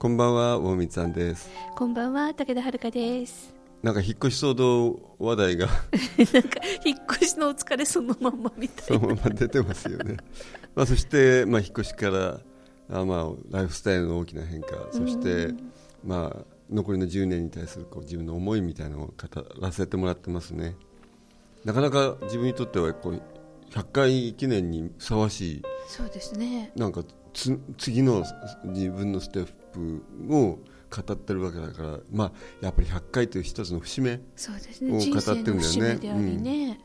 こんばんは大光さんです。こんばんは武田遥です。なんか引っ越し騒動話題が。なんか引っ越しのお疲れそのまんまみたいな。そのまま出てますよね。まあそして、まあ、引っ越しからあまあライフスタイルの大きな変化。そして、まあ残りの10年に対するこう自分の思いみたいなのを語らせてもらってますね。なかなか自分にとってはこう100回記念にふさわしい。そうですね。なんかつ次の自分のステップを語ってるわけだから、まあ、やっぱり100回という一つの節目を語ってるんだよね。でね、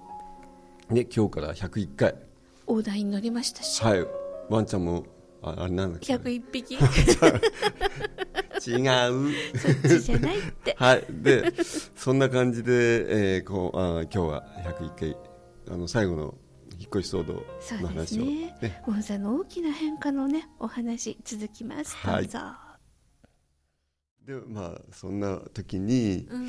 で今日から101回。大台に乗りましたし、はい。ワンちゃんもああれなんだっけ？101匹？違う。そっちじゃないって。はい。でそんな感じで、えーこうあ今日は101回あの最後の引っ越し騒動そうですの話をね。モンさんの大きな変化のねお話続きます。どはい。うぞ、でまあそんな時にうん。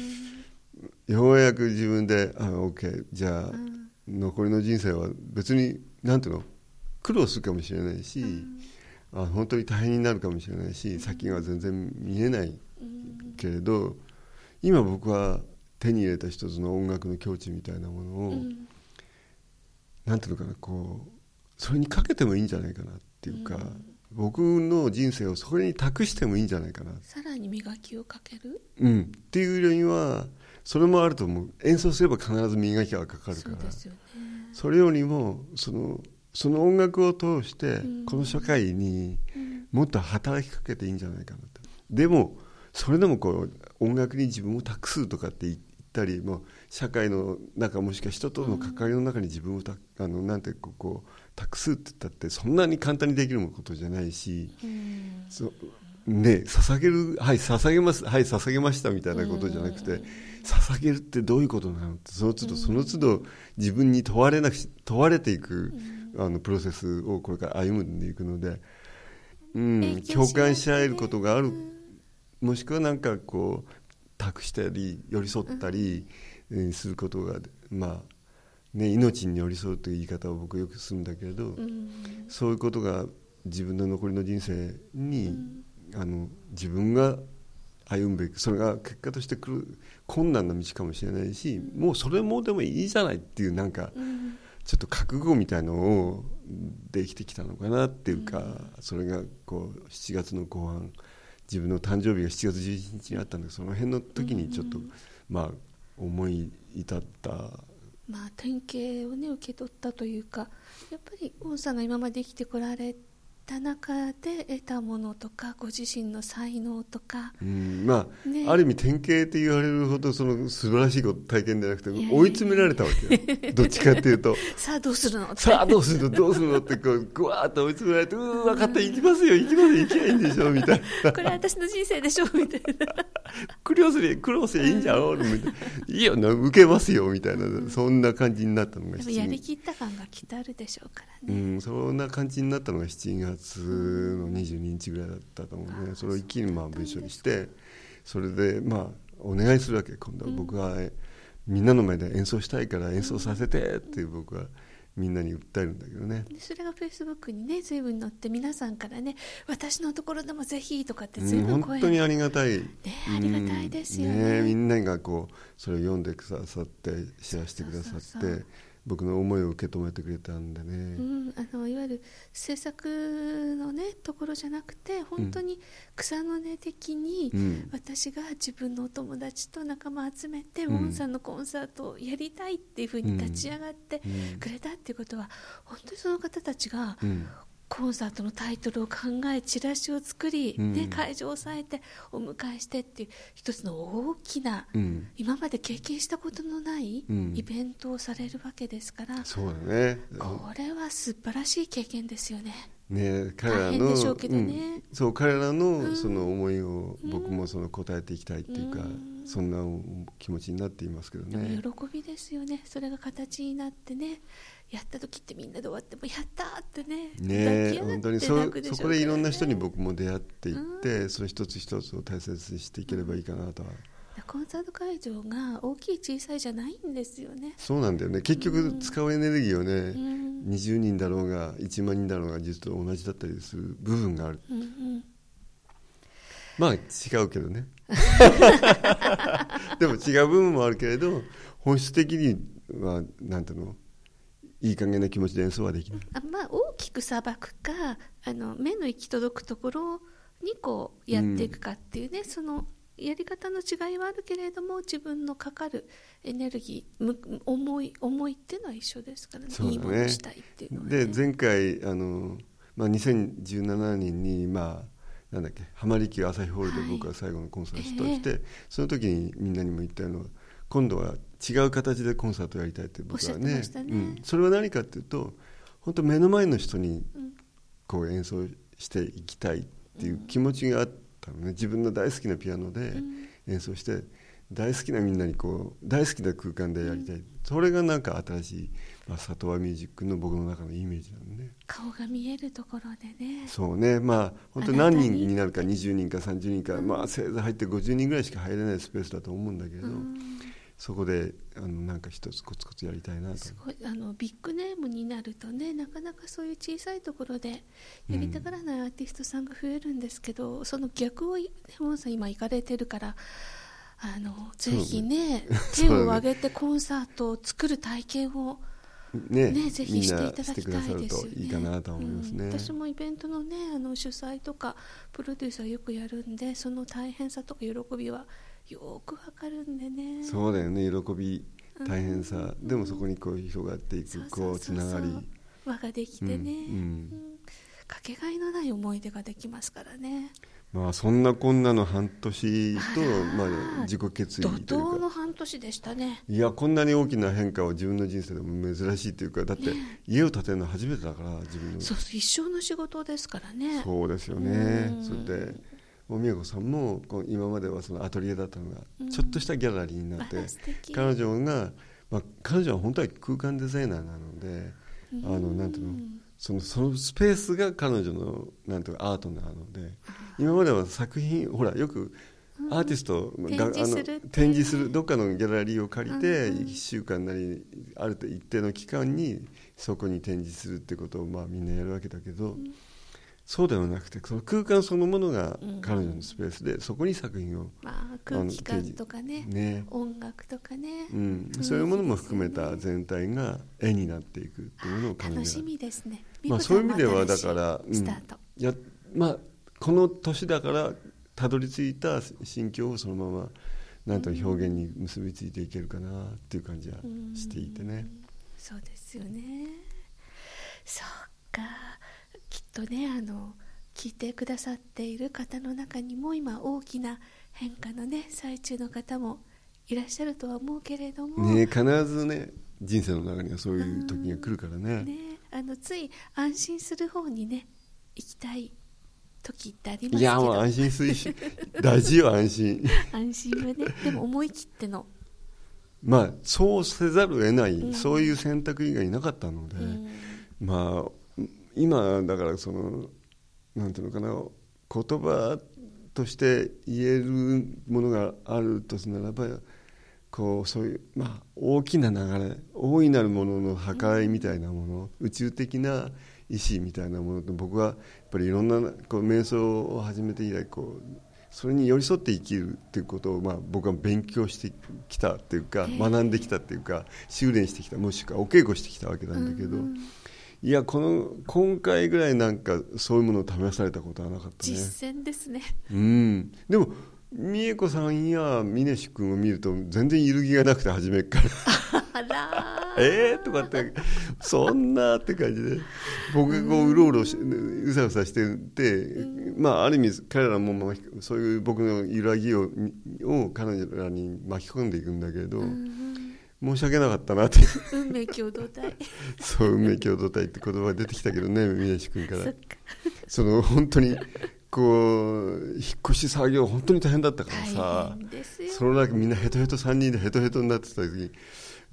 ようやく自分であ OK じゃあ、うん。残りの人生は別になんていうの苦労するかもしれないし、あ本当に大変になるかもしれないし先が全然見えないうん。けれど今僕は手に入れた一つの音楽の境地みたいなものを、うん。なんていうのかなこうそれにかけてもいいんじゃないかなっていうか、僕の人生をそれに託してもいいんじゃないかな、さらに磨きをかける？うん、っていうよりはそれもあると思う。演奏すれば必ず磨きがかかるから。そうですよね。それよりもそのその音楽を通してうん。この社会にうん。もっと働きかけていいんじゃないかなと。でもそれでもこう音楽に自分を託すとかって言ったりもう社会の中もしくは人との関わりの中に自分をたあのなんてこうこう託すって言ったってそんなに簡単にできることじゃないしね捧げるはい捧げますはい捧げましたみたいなことじゃなくて捧げるってどういうことなのってその都度その都度自分に問われなくし問われていくあのプロセスをこれから歩んでいくので、うん共感し合えることがある。もしくはなんかこう託したり寄り添ったり、えーすることがまあね命に寄り添うという言い方を僕よくするんだけれど、うん。そういうことが自分の残りの人生に、あの自分が歩むべきそれが結果として来る困難な道かもしれないし、もうそれもでもいいじゃないっていうなんかうん。ちょっと覚悟みたいのをできてきたのかなっていうか、それがこう7月の後半自分の誕生日が7月11日にあったんでその辺の時にちょっと、まあ思い至ったまあ典型をね受け取ったというかやっぱり王さんが今まで生きてこられた中で得たものとかご自身の才能とか。うんまあ、ね。ある意味典型って言われるほどその素晴らしいこと体験じゃなくて追い詰められたわけよ。どっちかっていうと。さあどうするの？って。さあどうするの？どうするの？ってこうぐわーっと追い詰められてうー分かった行きますよ。行きますよ。行きゃいいんでしょみたいな。これ私の人生でしょみたいな。苦労すり苦労すりゃいいんじゃんみたいな。いいよな受けますよみたいな。そんな感じになったのがでも7月やりきった感がきっとあるでしょうからうね、ん、そんな感じになったのが7月の22日ぐらいだったと思うね、それを一気にまあ文章にしてそれでまあお願いするわけ今度は。僕は、みんなの前で演奏したいから演奏させてっていう僕はみんなに訴えるんだけどね、でそれがフェイスブックにね随分載って皆さんからね私のところでもぜひとかってうん随分声本当にありがたい、ねありがたいですよね。うん。みんながこうそれを読んでくださってシェアしてくださって僕の思いを受け止めてくれたんでね、うん、あのいわゆる制作のねところじゃなくて本当に草の根的に、うん。私が自分のお友達と仲間集めて、うん。ウォンさんのコンサートをやりたいっていうふうに立ち上がってうんくれたっていうことは、本当にその方たちがうんコンサートのタイトルを考えチラシを作り、うん。ね、会場を抑えてお迎えしてっていう一つの大きな、うん。今まで経験したことのないうん。イベントをされるわけですから、そうだね。これは素晴らしい経験ですよね。ね彼らのね。うん。そう彼らのその思いを僕もその答えていきたいっていうか、うん。そんな気持ちになっていますけどでね。も喜びですよね。それが形になってねやった時ってみんなで終わってもやったーってねね本当に泣そそこでいろんな人に僕も出会っていって、その一つ一つを大切にしていければいいかなとは、コンサート会場が大きい小さいじゃないんですよね。そうなんだよね。結局使うエネルギーをね、うん。20人だろうが1万人だろうが実は同じだったりする部分がある。うんうん。まあ違うけどね。でも違う部分もあるけれど本質的にはなんていうの？いい加減な気持ちで演奏はできない。あまあ大きくさばくかあの目の行き届くところにこうやっていくかっていうね、そのやり方の違いはあるけれども自分のかかるエネルギーむ思い思いっていうのは一緒ですからね。ね。いいものをしたいっていうのは、ね、で前回あの、まあ、2017年にまあなんだっけ浜離宮朝日ホールではい僕は最後のコンサートをして、その時にみんなにも言ったのは今度は違う形でコンサートをやりたいって僕はね。ね。うん、それは何かっていうと本当目の前の人にうん。こう演奏していきたいっていう気持ちがあったのね。自分の大好きなピアノでん。演奏して大好きなみんなにこう大好きな空間でやりたい、それがなんか新しい、まあ、里和ミュージックの僕の中のイメージなのね。顔が見えるところでね。そうね。まあ本当に何人になるか20人か30人か、まあせいぜい入って50人ぐらいしか入れないスペースだと思うんだけど、うんそこであのなんか一つコツコツやりたいなと。すごいあのビッグネームになるとねなかなかそういう小さいところでやりたがらないアーティストさんが増えるんですけど、その逆をねモンさん今行かれてるからあのぜひね手を挙げてコンサートを作る体験をねね、ぜひしていただきたいですよね。いいかなと思いますね、うん私もイベントのねあの主催とかプロデューサーよくやるんでその大変さとか喜びはよくわかるんでね。そうだよね。喜び大変さ、でもそこにこう広がっていくこうつながり。輪ができてね、うんうん。うん。かけがえのない思い出ができますからね。まあそんなこんなの半年とまあ、自己決意怒という涛のか半年でしたね。いやこんなに大きな変化を自分の人生でも珍しいというか。だって家を建てるの初めてだから自分の。そうそう一生の仕事ですからね。そうですよね。うん。それでおみやこさんもこう今まではそのアトリエだったのがちょっとしたギャラリーになって、あ ら素敵。彼女が、まあ、彼女は本当は空間デザイナーなので、あのなんていうのそのそのスペースが彼女のなんていうかアートなので今までは作品ほらよくアーティストが、展示するっていうね。展示するどっかのギャラリーを借りてうんうん。1週間なりある一定の期間にそこに展示するってことをまあみんなやるわけだけど、そうではなくてその空間そのものが彼女のスペースで、そこに作品をまあ空気感とかねね。音楽とかね、うん、そういうものも含めた全体が絵になっていくっていうのを考え楽しみですね。まあ、そういう意味ではだから、スタート、うんやまあ、この年だからたどり着いた心境をそのままなんと表現に結びついていけるかなっていう感じはしていてね。そうですよね。そうかとねあの聞いてくださっている方の中にも今大きな変化のね最中の方もいらっしゃるとは思うけれども、ね必ずね人生の中にはそういう時が来るからね。ねあのつい安心する方にね行きたい時ってありますいやもう安心するし 大事よ安心。安心はね でも思い切っての、まあそうせざるを得ない、うん。そういう選択以外なかったので、うん。まあ今だからそのなんていうのかな言葉として言えるものがあるとするならばこうそういう、まあ、大きな流れ大いなるものの破壊みたいなもの、宇宙的な意志みたいなものと僕はやっぱりいろんなこう瞑想を始めて以来こうそれに寄り添って生きるっていうことを、まあ、僕は勉強してきたっていうか学んできたっていうか修練してきたもしくはお稽古してきたわけなんだけど。うんいやこの今回ぐらいなんかそういうものを試されたことはなかったね。実践ですね。うん。でも美恵子さんや峰志君を見ると全然揺るぎがなくて初めっから。あらー。えーとかってそんなって感じで。僕がこううろうろしうさうさしてて、まあある意味彼らもそういう僕の揺らぎをを彼女らに巻き込んでいくんだけれど、申し訳なかったなって。運命共同体。そう運命共同体って言葉が出てきたけどね峰志君から。その本当にこう引っ越し作業本当に大変だったからさ。その中みんなヘトヘト3人でヘトヘトになってた時にうん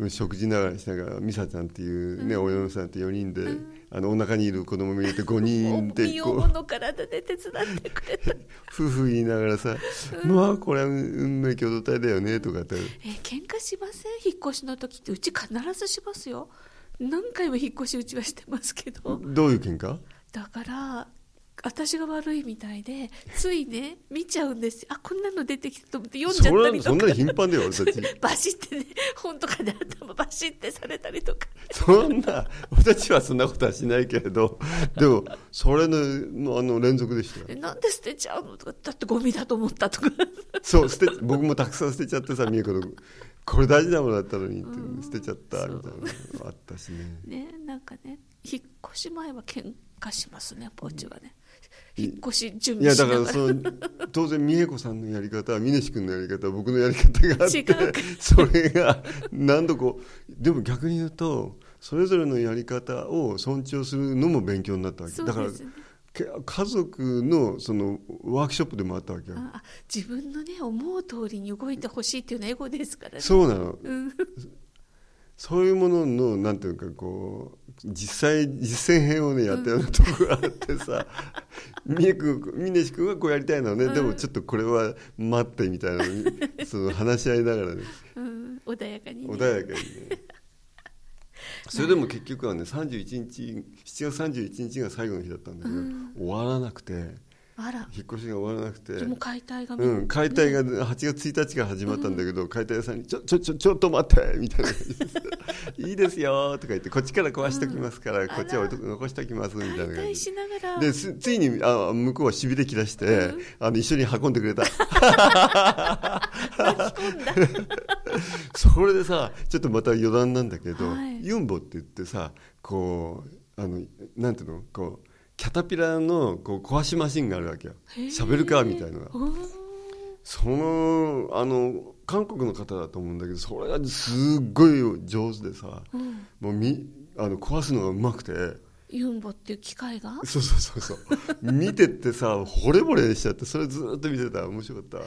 食事ながらしながら美沙ちゃんっていうね、親御さんって4人で、あのお腹にいる子供も入れて5人で身こう重の体で手伝ってくれた夫婦言いながらさ「まあこれは運命共同体だよね」とかってえ喧嘩しません引っ越しの時ってうち必ずしますよ何回も引っ越しうちはしてますけどどういう喧嘩だから私が悪いみたいでついね見ちゃうんですよ。あこんなの出てきたと思って読んじゃそったりとか。そんなに頻繁だよ俺たち。バシってね本とかで頭バシってされたりとか。そんな俺たちはそんなことはしないけれどでもそれののあの連続でしたなんで捨てちゃうのとかだってゴミだと思ったとか。そう捨て僕もたくさん捨てちゃってさ美恵子のこれ大事なものだったのにって捨てちゃったみたいなのあったしね。ねなんかね引っ越し前は喧嘩しますねポーチはね引っ越し準いや備しながら。だからその当然美恵子さんのやり方は峰志君のやり方は僕のやり方があって違うか。それが何度こうでも逆に言うとそれぞれのやり方を尊重するのも勉強になったわけ。だから家族のそのワークショップでもあったわけよ。あ自分のね思う通りに動いてほしいっていうのはエゴですからね。そうなの。うん。そういうもののなんていうかこう実際実践編をねやったようなところがあってさ峰君峰志君はこうやりたいのね、でもちょっとこれは待ってみたいな。その話し合いながらね。うん、穏やかに、ね、穏やかにね。それでも結局はね31日7月31日が最後の日だったんだけど、終わらなくてあら。引っ越しが終わらなくて。でも解体がうん、解体が8月1日から始まったんだけど、解体屋さんに「ちょちょちょちょっと待って」みたいな感じで「いいですよ」とか言って「こっちから壊しときますから、うん。こっちは残しておきます」みたいな解感じ体しながら。でついにあ向こうはしびれ切らして、あの一緒に運んでくれた。それでさちょっとまた余談なんだけど、はい。ユンボって言ってさこうあのなんていうの？こうキャタピラのこう壊しマシンがあるわけよ。へー。シャベルカーみたいなのが。そのあの韓国の方だと思うんだけどそれがすっごい上手でさ、うん。もうみあの壊すのがうまくて。ユンボっていう機械が？そうそうそうそう。見てってさ惚れ惚れしちゃってそれずっと見てた。面白かった、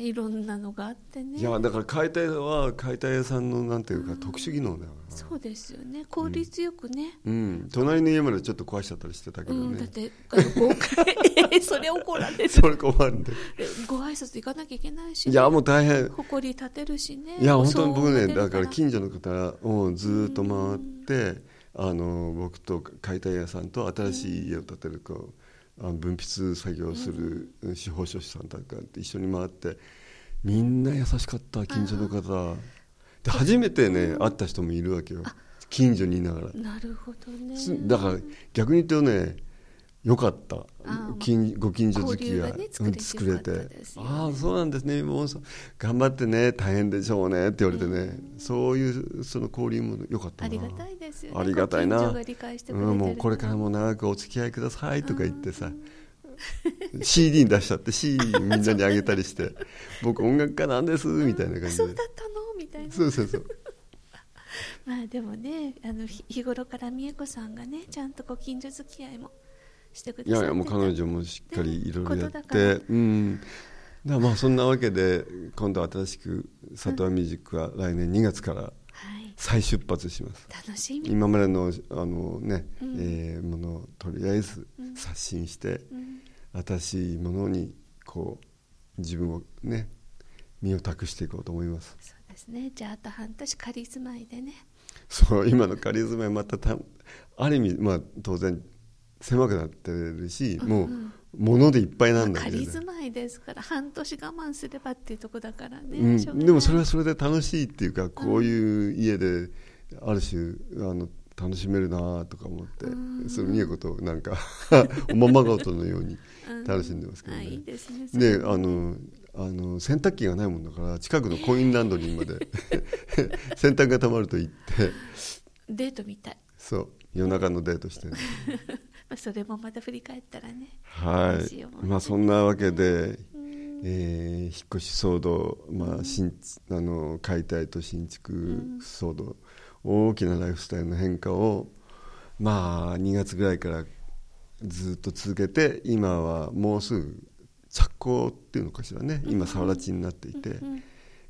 いろんなのがあってね。いやだから解体は解体屋さんのなんていうか特殊技能だよなそうですよね。効率よくね、うん、隣の家までちょっと壊しちゃったりしてたけうん、どね、だってあの豪快え それ怒られる。それ困るんで。えご挨拶行かなきゃいけないし、ね、いやもう大変。誇り立てるしね。いや本当に僕ねだから近所の方をずっと回ってあの僕と解体屋さんと新しい家を建てるこうあの分泌作業をする司法書士さんとかって一緒に回ってみんな優しかった近所の方。で初めてね会った人もいるわけよ。近所にいながら。なるほどね。すだから逆に言うとねよかった。あ近ご近所付きが交流がねうん作れて。ああそうなんですね。もうそ頑張ってね大変でしょうね。って言われてね、そういうその交流も良かったな。ありがたいですよね。ありがたいな。うん、もうこれからも長くお付き合いくださいとか言ってさ、CD に出しちゃって CD みんなにあげたりして。僕音楽家なんですみたいな感じで。そうだったの？みたいな。そうそうそう。まあでもねあの日日頃から美恵子さんがねちゃんとご近所付き合いもしてくださって。たいやいやもう彼女もしっかりいろいろやって。うん。だまあそんなわけで今度新しく里和ミュージックは来年2月からはい。再出発します。楽しみ、今までのあのね、うん。えーものをとりあえず刷新して、うん。新しいものにこう自分をね身を託していこうと思います。そうですね。じゃああと半年仮住まいでね。そう今の仮住まいまたたある意味まあ当然狭くなってるし、もう物でいっぱいなんだけど、ね。仮住まいですから半年我慢すればっていうとこだからね、うん。でもそれはそれで楽しいっていうかこういう家である種あの楽しめるなとか思って、その美恵子となんか おままごとのように楽しんでますけどね。あいい。ですねあのあの洗濯機がないもんだから近くのコインランドリーまで 洗濯がたまると行って。デートみたい、そう。夜中のデートして、まあ、それもまた振り返ったらねはい。いまあそんなわけでえー引っ越し騒動、まあ、新あの解体と新築騒動、大きなライフスタイルの変化を、まあ、2月ぐらいからずっと続けて今はもうすぐ着工っていうのかしらね。今さわらちになっていて、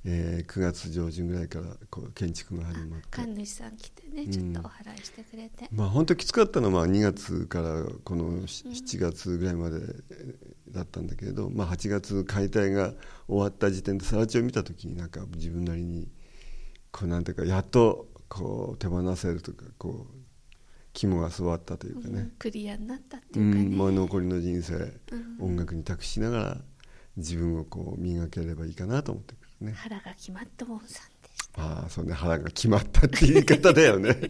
えー9月上旬ぐらいからこう建築が始まって。神主さん来てねちょっとお祓いしてくれて、まあ、本当きつかったのは2月からこのし7月ぐらいまでだったんだけれど、まあ、8月解体が終わった時点で更地を見た時になんか自分なりにこうなんていうかやっとこう手放せるとかこう肝が据わったというかね、クリアになったってういうかね、んもう残りの人生、音楽に託しながら自分をこう磨ければいいかなと思ってね。腹が決まったウォンさんでした。ああそうね腹が決まったって言い方だよね。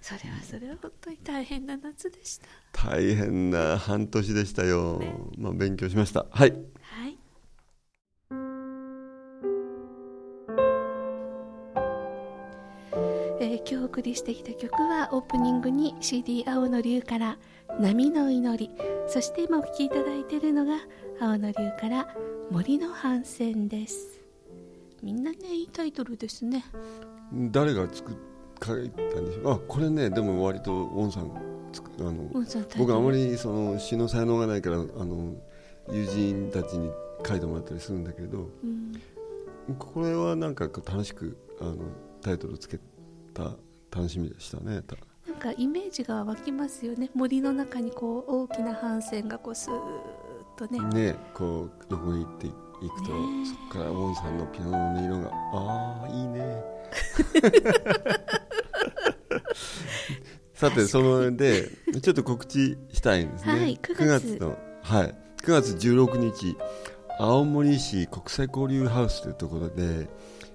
それはそれは本当に大変な夏でした。大変な半年でしたよ、まあ、勉強しました。はい。はい。えー今日お送りしてきた曲はオープニングに CD 青の竜から「波の祈り」そして今お聴きいただいているのが青の竜から「森の反戦」です。みんなねいいタイトルですね。誰が作っ書いたんでしょう？あこれねでも割とウォンさんあの僕あまりその詩の才能がないからあの友人たちに書いてもらったりするんだけどうん。これはなんか楽しくあのタイトルつけた楽しみでしたねた。なんかイメージが湧きますよね。森の中にこう大きな帆船がこうスーッとね。ねこう横に行っていくと、ねえ。そこからウォンさんのピアノの音色がああいいね。さてそのでちょっと告知したいんですね、はい9 9月月のはい。9月16日青森市国際交流ハウスというところで、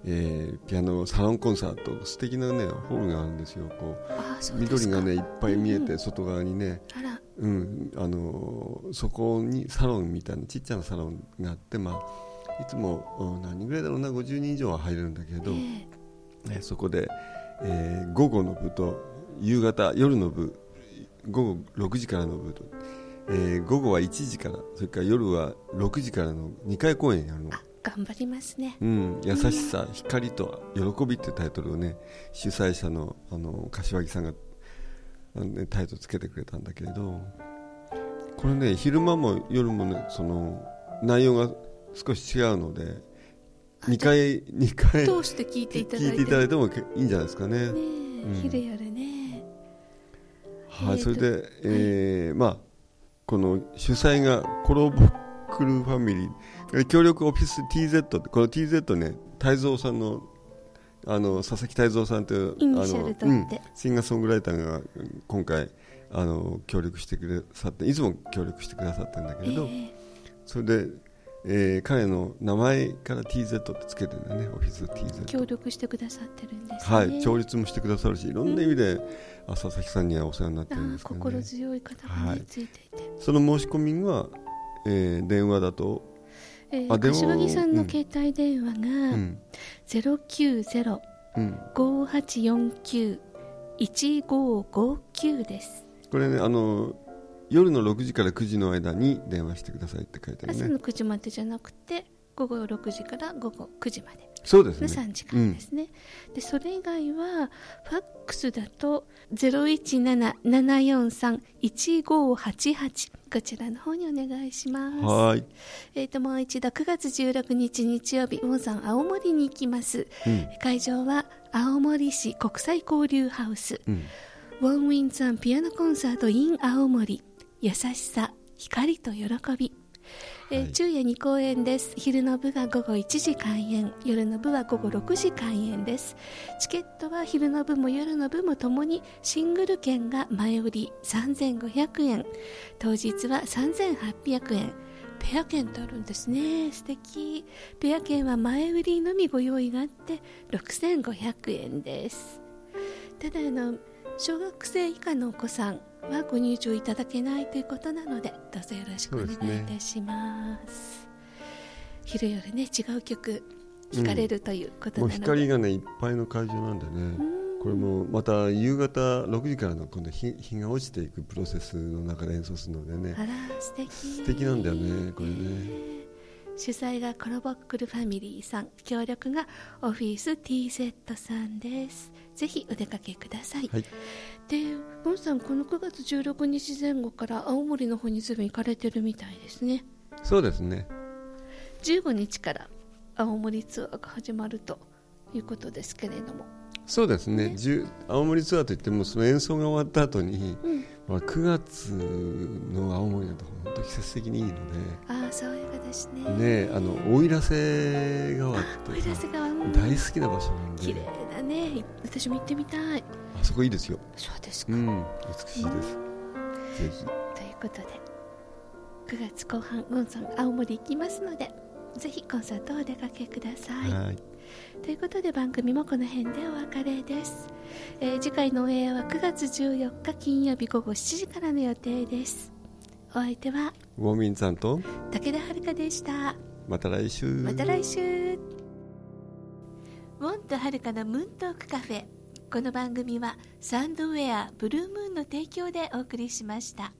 えーピアノサロンコンサート素敵なねホールがあるんですよ。こう緑がねいっぱい見えてうんうん。外側にね、うん、あのーそこにサロンみたいなちっちゃなサロンがあって、まあ、いつもうん何人ぐらいだろうな50人以上は入れるんだけれど、えねそこで、えー午後の部と夕方夜の部午後6時からの部と、えー午後は1時からそれから夜は6時からの2回公演やるの。頑張りますね。うん、優しさ、光と喜びっていうタイトルをね主催者のあの柏木さんがタイトルつけてくれたんだけれどこれね昼間も夜もねその内容が少し違うので2回二回通して聞いていただいてもけいいんじゃないですかね。ねえ、うん。昼夜ね。はい、えーとそれで、えーまあこの主催がコロボクルファミリー。協力オフィス TZ この TZ ね泰造さんのあの佐々木泰造さんというあの、取って。シンガーソングライターが今回あの協力してくださっていつも協力してくださってるんだけれど、えそれで、えー彼の名前から TZ ってつけてるんだよねオフィスえ TZ 協力してくださってるんですね。はい調律もしてくださるしいろんな意味で、あ佐々木さんにはお世話になってあるんですけど、ね、心強い方がね、はいついて。い。て、その申し込みは、えー電話だと、えー、柏木さんのうん。携帯電話うがんうん、090-5849-1559です。これねあの夜の6時から9時の間に電話してくださいって書いてあるね。朝の9時までじゃなくて午後6時から午後9時まで。そうですね。の3時間ですね、でそれ以外はファックスだと0177431588こちらの方にお願いします。はーい、えー、ともう一度9月16日日曜日ウォンさん青森に行きます。うん。会場は青森市国際交流ハウス。うん、ウォンウィンさんピアノコンサート in 青森。優しさ光と喜び、え昼夜2公演です。昼の部は午後1時開演。夜の部は午後6時開演です。チケットは昼の部も夜の部もともにシングル券が前売り。3500円。当日は3800円。ペア券とあるんですね。素敵。ペア券は前売りのみご用意があって6500円です。ただあの小学生以下のお子さんはご入場いただけないということなのでどうぞよろしくお願いいたします。昼夜ね違う曲聴かれるということなので、光がねいっぱいの会場なんでね、うん。これもまた夕方6時からの今度日日が落ちていくプロセスの中で演奏するのでね。あら素敵。素敵なんだよねこれね主催がコロボックルファミリーさん協力がオフィス TZ さんです。ぜひお出かけください、はい。でボンさんこの9月16日前後から青森の方にずいぶん行かれてるみたいですね。そうですね。15日から青森ツアーが始まるということですけれども。そうですね。じゅ青森ツアーといってもその演奏が終わった後に、うんまあ、9月の青森なんて本当季節的にいいのああ爽やかですね。でねあの奥入瀬川っ奥てさ入瀬川うん大好きな場所なんで。綺麗だね。私も行ってみたい。あそこいいですよ。そうですか、うん美しいです。ぜひ。ということで9月後半ウンさん青森行きますのでぜひコンサートお出かけください。はいということで番組もこの辺でお別れです、えー次回のオンエアは9月14日金曜日午後7時からの予定です。お相手はウォーミンさんと武田遥でした。また来週。また来週。ウォンとはるかのムーントークカフェ。この番組はサンドウェアブルームーンの提供でお送りしました。